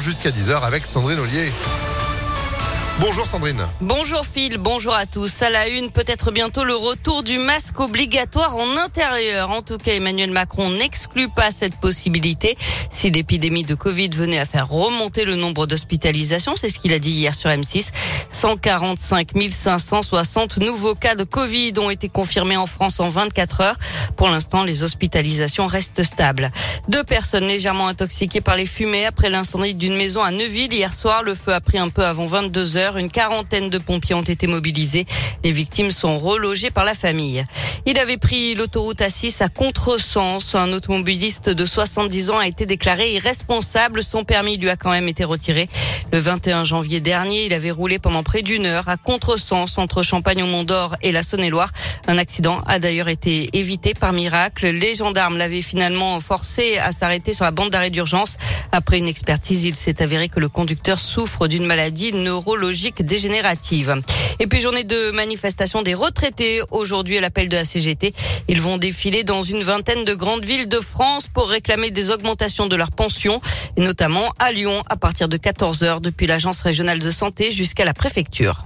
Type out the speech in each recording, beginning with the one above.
9h jusqu'à 10h avec Sandrine Ollier. Bonjour Sandrine. Bonjour Phil, bonjour à tous. À la une, peut-être bientôt le retour du masque obligatoire en intérieur. En tout cas, Emmanuel Macron n'exclut pas cette possibilité. Si l'épidémie de Covid venait à faire remonter le nombre d'hospitalisations, c'est ce qu'il a dit hier sur M6. 145 560 nouveaux cas de Covid ont été confirmés en France en 24 heures. Pour l'instant, les hospitalisations restent stables. Deux personnes légèrement intoxiquées par les fumées après l'incendie d'une maison à Neuville hier soir. Le feu a pris un peu avant 22 heures. Une quarantaine de pompiers ont été mobilisés. Les victimes sont relogées par la famille. Il avait pris l'autoroute A6 à contresens. Un automobiliste de 70 ans a été déclaré irresponsable. Son permis lui a quand même été retiré. Le 21 janvier dernier, il avait roulé pendant près d'une heure à contresens entre Champagne au Mont d'Or et la Saône-et-Loire. Un accident a d'ailleurs été évité par miracle. Les gendarmes l'avaient finalement forcé à s'arrêter sur la bande d'arrêt d'urgence. Après une expertise, il s'est avéré que le conducteur souffre d'une maladie neurologique dégénérative. Et puis journée de manifestation des retraités aujourd'hui à l'appel de la CGT. Ils vont défiler dans une vingtaine de grandes villes de France pour réclamer des augmentations de leurs pensions, et notamment à Lyon à partir de 14 heures depuis l'agence régionale de santé jusqu'à la préfecture.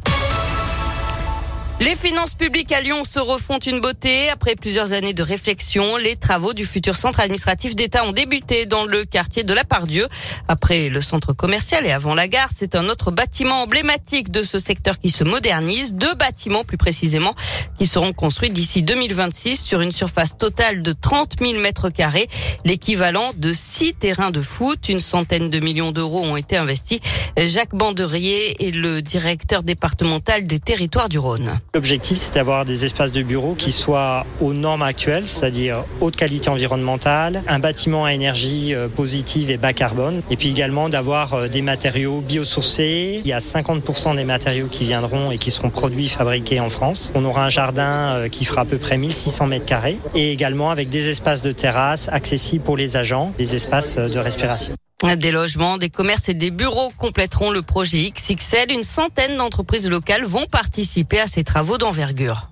Les finances publiques à Lyon se refont une beauté. Après plusieurs années de réflexion, les travaux du futur centre administratif d'État ont débuté dans le quartier de la Pardieu. Après le centre commercial et avant la gare, c'est un autre bâtiment emblématique de ce secteur qui se modernise. Deux bâtiments plus précisément qui seront construits d'ici 2026 sur une surface totale de 30 000 mètres carrés, l'équivalent de six terrains de foot. Une centaine de millions d'euros ont été investis. Jacques Banderier est le directeur départemental des territoires du Rhône. L'objectif, c'est d'avoir des espaces de bureaux qui soient aux normes actuelles, c'est-à-dire haute qualité environnementale, un bâtiment à énergie euh, positive et bas carbone, et puis également d'avoir euh, des matériaux biosourcés. Il y a 50% des matériaux qui viendront et qui seront produits, fabriqués en France. On aura un jardin euh, qui fera à peu près 1600 mètres carrés, et également avec des espaces de terrasse accessibles pour les agents, des espaces de respiration. Des logements, des commerces et des bureaux compléteront le projet XXL. Une centaine d'entreprises locales vont participer à ces travaux d'envergure.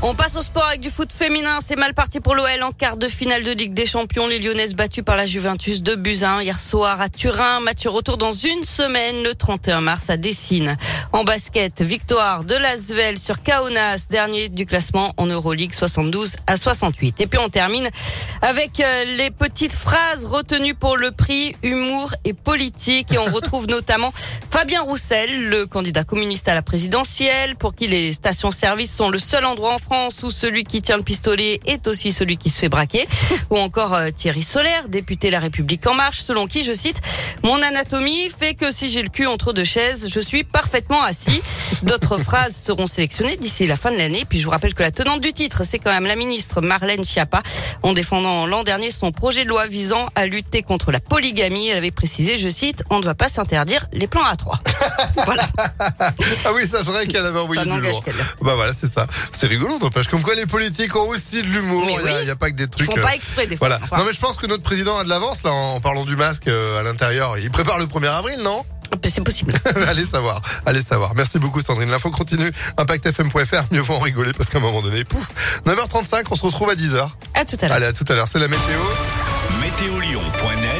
On passe au sport avec du foot féminin. C'est mal parti pour l'OL en quart de finale de Ligue des Champions. Les Lyonnaises battues par la Juventus de Buzyn hier soir à Turin. Match retour dans une semaine, le 31 mars à Dessine. En basket, victoire de l'Asvel sur Kaunas, dernier du classement en Euroleague 72 à 68. Et puis on termine avec euh, les petites phrases retenues pour le prix humour et politique. Et on retrouve notamment Fabien Roussel, le candidat communiste à la présidentielle, pour qui les stations-service sont le seul endroit en France où celui qui tient le pistolet est aussi celui qui se fait braquer. Ou encore euh, Thierry Solaire, député La République En Marche, selon qui, je cite, mon anatomie fait que si j'ai le cul entre deux chaises, je suis parfaitement assis. D'autres phrases seront sélectionnées d'ici la fin de l'année. Puis je vous rappelle que la tenante du titre, c'est quand même la ministre Marlène Schiappa, en défendant l'an dernier son projet de loi visant à lutter contre la polygamie. Elle avait précisé, je cite, on ne doit pas s'interdire les plans à trois. voilà. Ah oui, ça serait qu'elle avait envoyé Ça du lourd. Bah voilà, c'est ça. C'est rigolo, n'empêche. Comme quoi les politiques ont aussi de l'humour. Il n'y a, pas que des Ils trucs. font euh, pas exprès des fois. Voilà. Enfin, Non mais je pense que notre président a de l'avance là en parlant du masque euh, à l'intérieur. Il prépare le 1er avril, non? C'est possible. Allez savoir, allez savoir. Merci beaucoup Sandrine. L'info continue. ImpactFM.fr. Mieux vaut en rigoler parce qu'à un moment donné, pouf. 9h35, on se retrouve à 10h. À tout à l'heure. Allez, à tout à l'heure. C'est la météo. Météo Lyon.